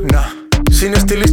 no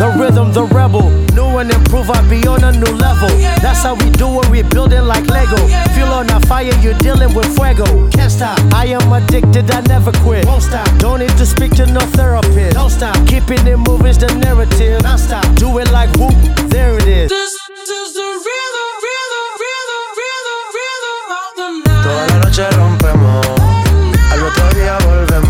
The rhythm, the rebel. New and improve, I be on a new level. That's how we do it, we building like Lego. Feel on a fire, you're dealing with fuego. Can't stop. I am addicted, I never quit. Won't stop. Don't need to speak to no therapist. Don't stop. Keeping it moving's the narrative. Non stop. Do it like whoop, there it is. This is the rhythm, rhythm, rhythm, rhythm, rhythm of the night. Toda la noche rompemos, al otro día volvemos.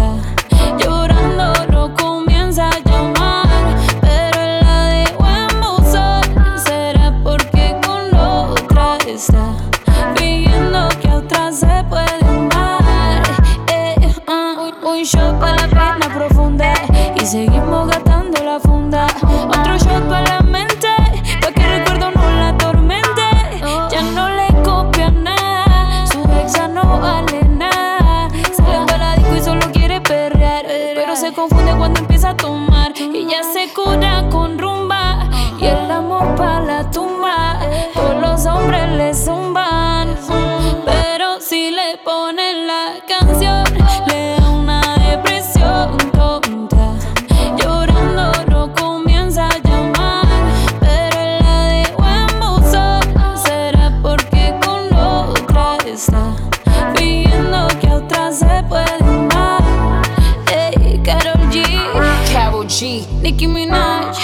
Karol G, Nicki Minaj,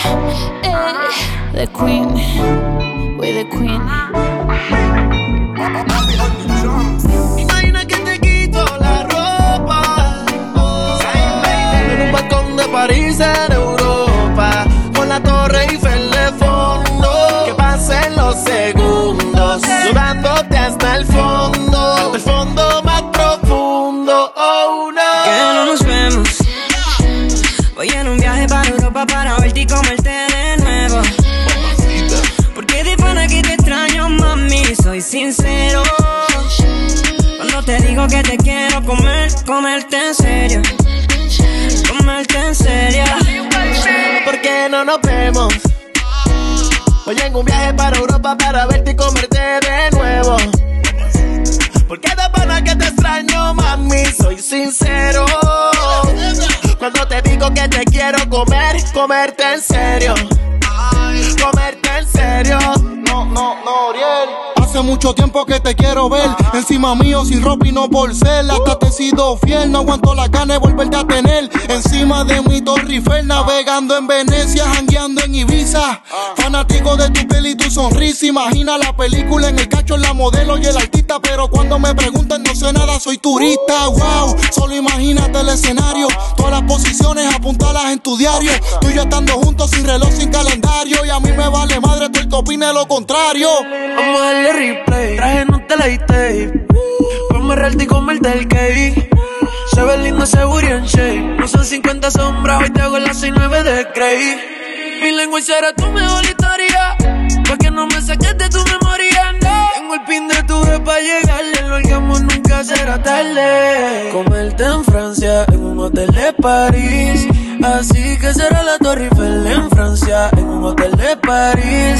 ey, the Queen, we the Queen. Que te quito la ropa. en un balcón de París en Europa. Con la torre Eiffel de fondo. Que pasen los segundos. Que te quiero comer, comerte en serio. Comerte en serio. ¿Por qué no nos vemos? Voy en un viaje para Europa para verte y comerte de nuevo. Porque de pana que te extraño, mami, soy sincero. Cuando te digo que te quiero comer, comerte en serio. Comerte mucho tiempo que te quiero ver. Encima mío, sin ropa y no por ser. Hasta te he sido fiel. No aguanto la gana de volverte a tener. Encima de mi Torre Eiffel, navegando en Venecia, jangueando en Ibiza. Fanático de tu piel y tu sonrisa. Imagina la película en el cacho, en la modelo y el artista. Pero cuando me preguntan, no sé nada, soy turista. Wow, solo imagínate el escenario. Todas las posiciones apuntalas en tu diario. Tú y yo estando juntos, sin reloj, sin calendario. Y a mí me vale madre, tú el que opine lo contrario. Vamos a darle Traje no te la tape. Ponme realty y comerte el cake. Se ve lindo ese booty en shape. No son 50 sombras, hoy te hago las 69 de Grey. Mi lengua será tu mejor historia. Pa' que no me saques de tu memoria, no. Tengo el pin de tu vez pa' llegarle. El orgasmo nunca será tarde. Comerte en Francia, en un hotel de París. Así que será la Torre Eiffel en Francia, en un hotel de París.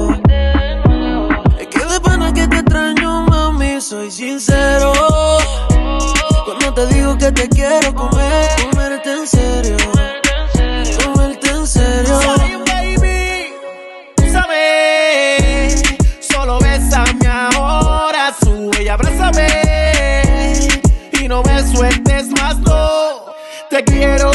Soy sincero. Cuando te digo que te quiero comer, comerte en serio. Comerte en serio. Bésame, solo bésame ahora, sube y abrázame. Y no me sueltes más, no. Te quiero,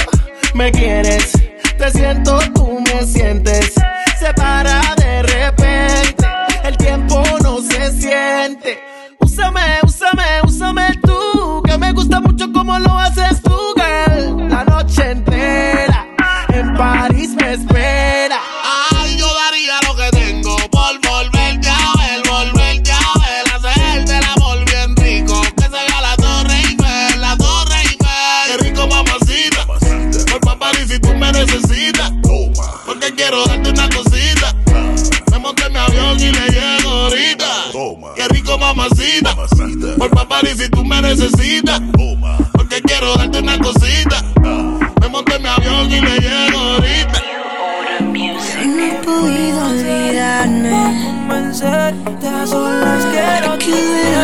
me quieres, te siento, tú me sientes. Se para de repente, el tiempo no se siente. Úsame, úsame, úsame tú, que me gusta mucho como lo haces tú, girl. La noche entera en París me espera. Y si tú me necesitas. Porque quiero darte una cosita. Me monté en mi avión y le llego ahorita. No he podido olvidarme. Convencerte a solas quiero que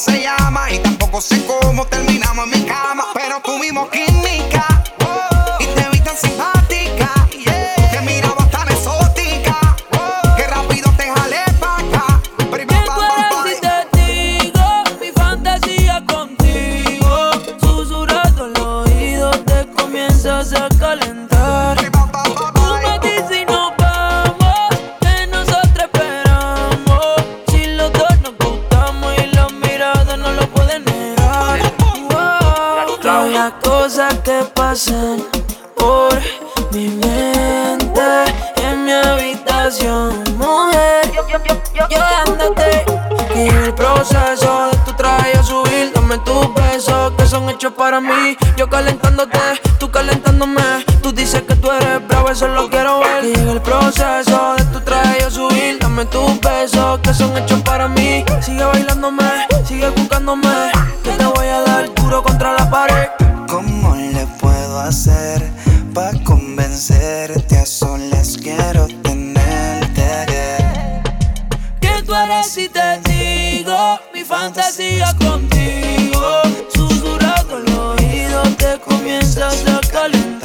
se llama y tampoco sé cómo terminamos en mi cama, pero tuvimos 15 Que te voy a dar duro contra la pared. ¿Cómo le puedo hacer pa' convencerte? A solas quiero tenerte. Yeah. ¿Qué tú eres si te digo mi fantasía contigo? Susurrado el oído te comienzas a calentar.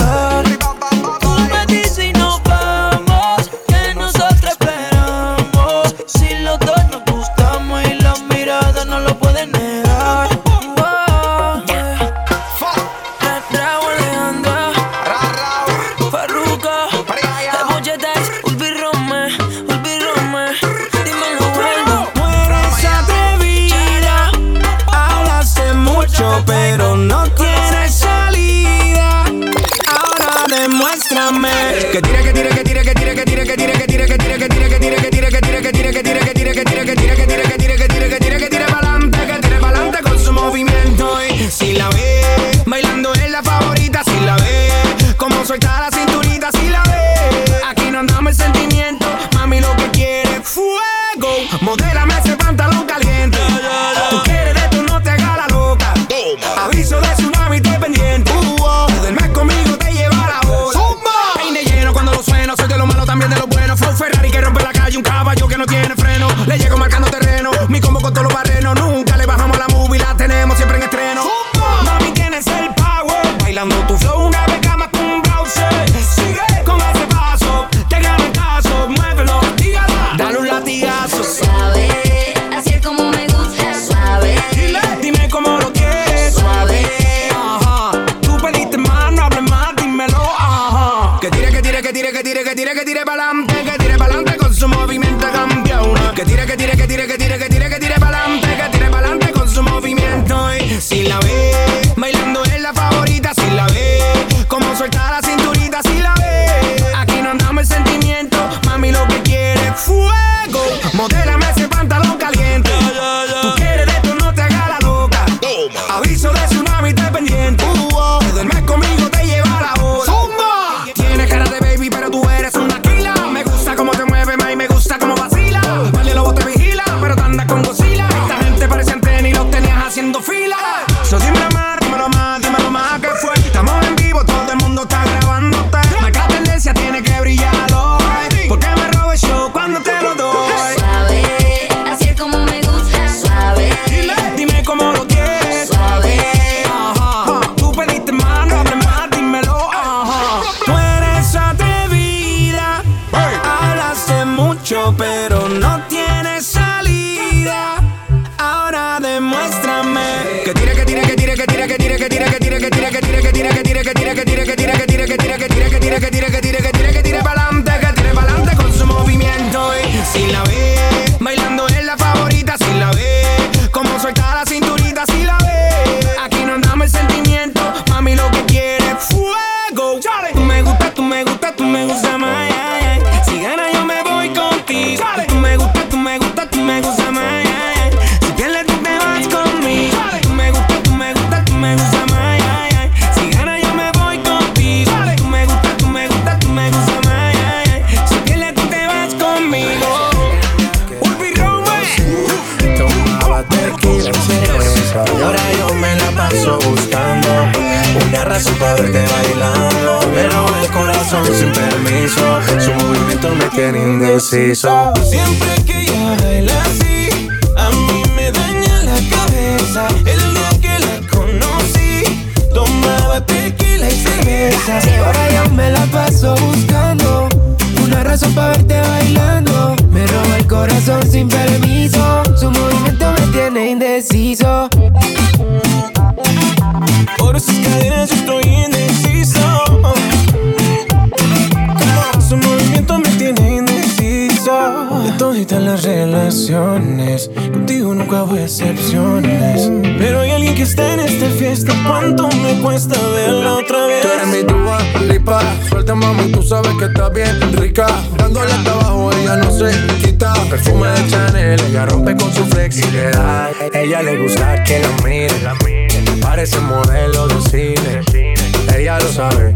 pa' verte bailando Me roba el corazón sin permiso. Su movimiento me tiene indeciso. Siempre que ella baila así A mí me daña la cabeza. El día que la conocí Tomaba tequila y cerveza. Y ahora yo me la paso buscando Una razón pa' verte bailando. Me roba el corazón sin permiso. Su movimiento me tiene indeciso. Por esas cadenas yo estoy toditas las relaciones, contigo nunca hubo excepciones. Pero hay alguien que está en esta fiesta. ¿Cuánto me cuesta verla otra vez? Tú eres mi Dua Lipa. Suelta mami, tú sabes que está bien rica. Dándole hasta ella no se quita. Perfume de Chanel, ella rompe con su flexibilidad Ella le gusta que la mire. Parece modelo de cine. Ella lo sabe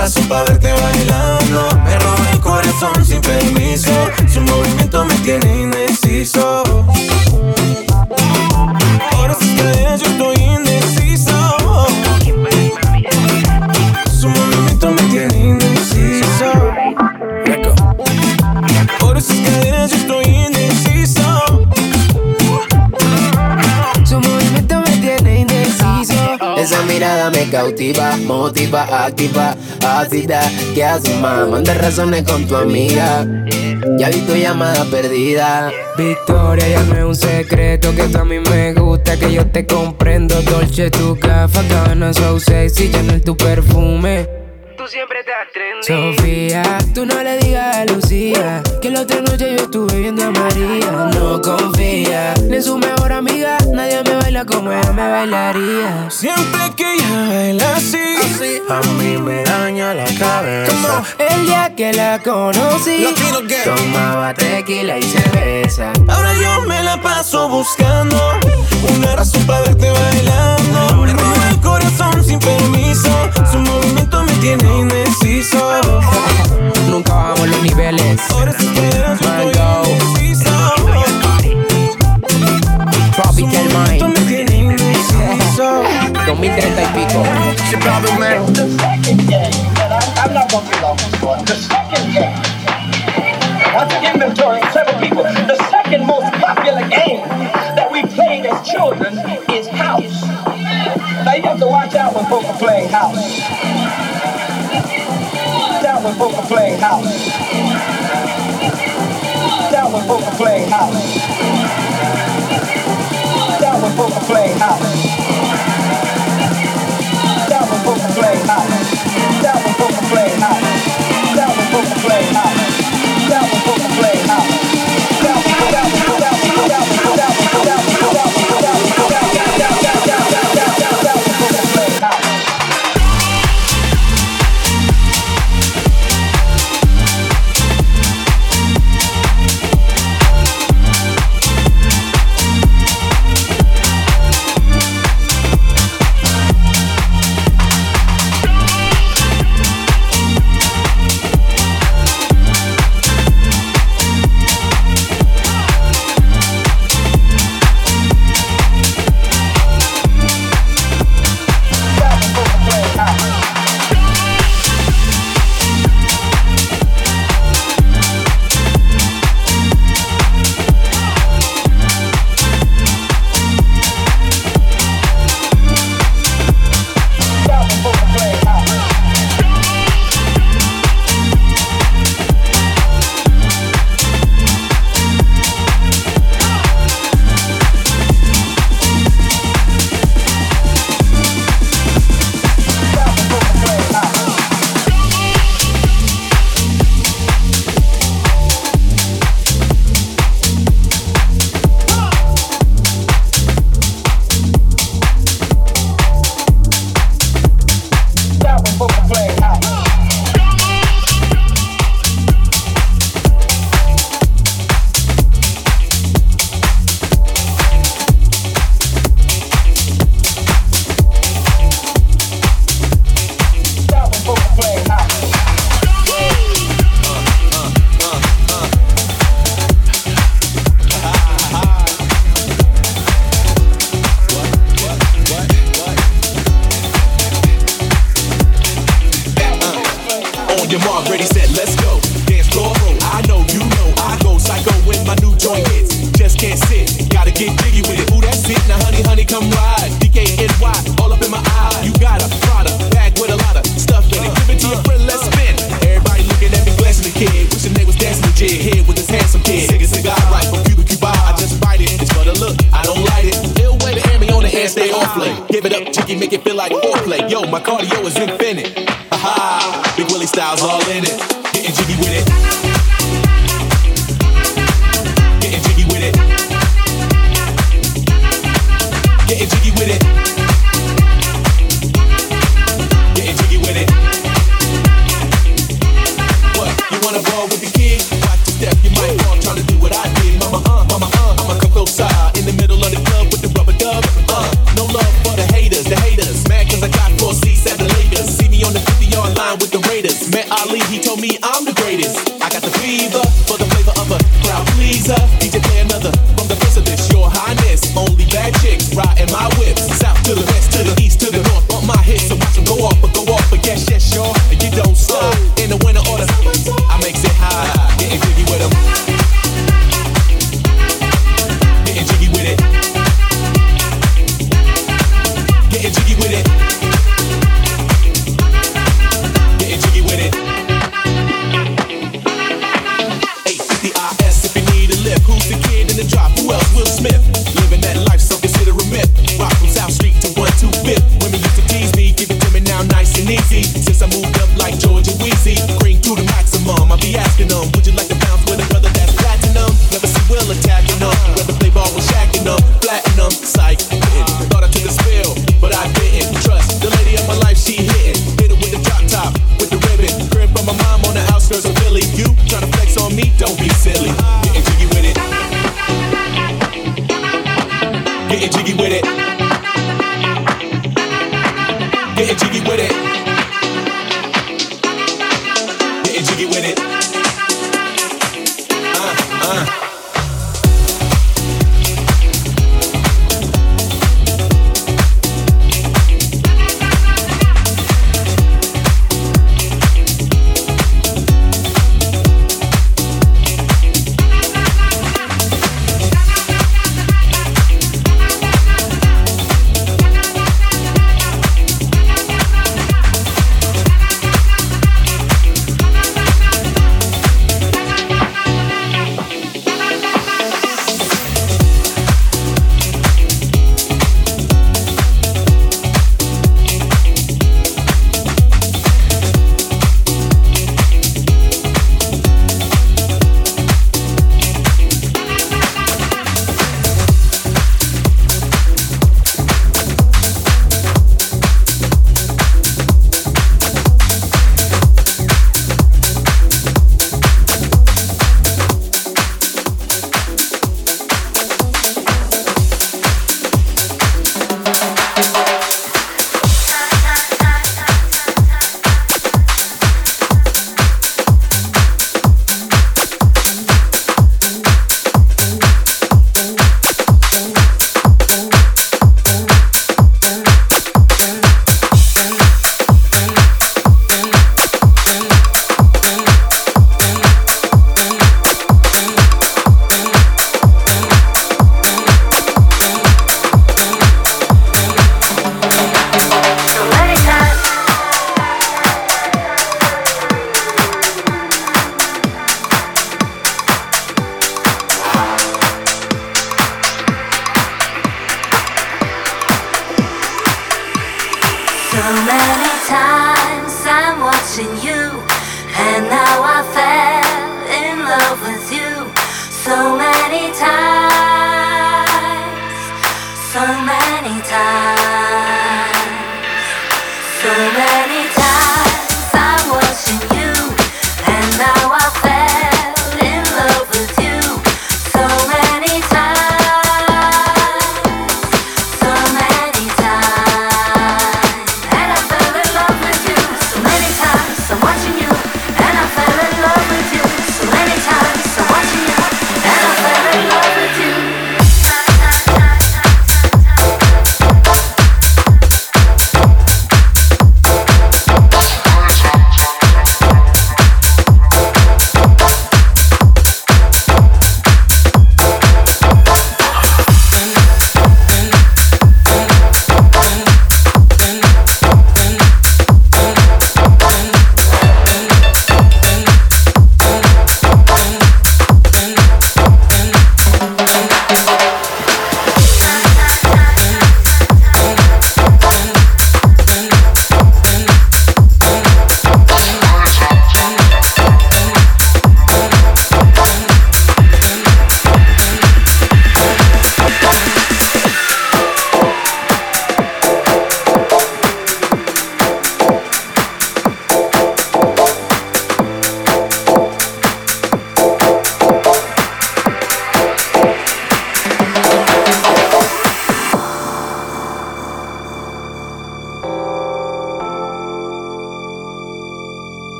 razón para verte bailando. Me roba el corazón sin permiso. Su movimiento me tiene indeciso. Ahora sus cadenas yo estoy Esa mirada me cautiva, motiva, activa, ácida. ¿Qué haces, más? Manda razones con tu amiga. Ya vi tu llamada perdida. Victoria, ya no es un secreto que tú a mí me gusta, que yo te comprendo. Dolce, tu café, cabana, so sexy, ya no es tu perfume. Siempre te trendy. Sofía, tú no le digas a Lucía que la otra noche yo estuve viendo a María. No confía ni en su mejor amiga, nadie me baila como ella me bailaría. Siempre que ella baila así, A mí me daña la cabeza. El día que la conocí, tomaba tequila y cerveza. ahora yo me la paso buscando una razón para verte bailando. Me roba el corazón sin permiso. Su movimiento tiene indeciso. Nunca bajamos los niveles. Ahora sus cadenas yo Mango. estoy indeciso. Su Tropical movimiento Mind. me tiene indeciso. 2030 y pico. The second game, and I, I'm not going to be long this. The second game, once again, mentoring several people. The second most popular game that we played as children is to watch out when are playing house. Down folk are playing house. Down folk are playing house. make it feel like foreplay. Yo, my cardio is infinite. Ha ha, Big Willie style's all in it. Getting jiggy with it.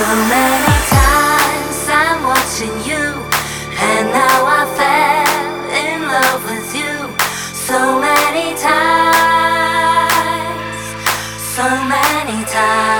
So many times I'm watching you, and now I fell in love with you. So many times, so many times.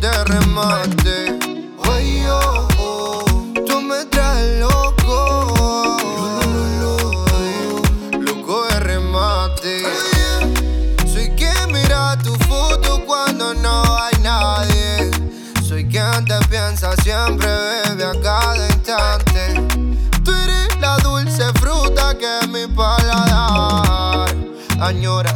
de remate. Oye, oh, oh, tú me traes loco. Loco de remate. Soy quien mira tu foto cuando no hay nadie. Soy quien te piensa siempre, bebe a cada instante. Tú eres la dulce fruta que mi paladar añora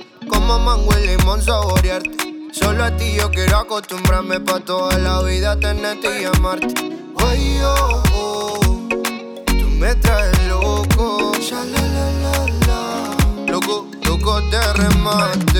Como mango y limón saborearte. Solo a ti yo quiero acostumbrarme pa' toda la vida tenerte y amarte. Oye, oh, oh, tú me traes loco. Ya, la, la, la, la. Loco, loco te remate.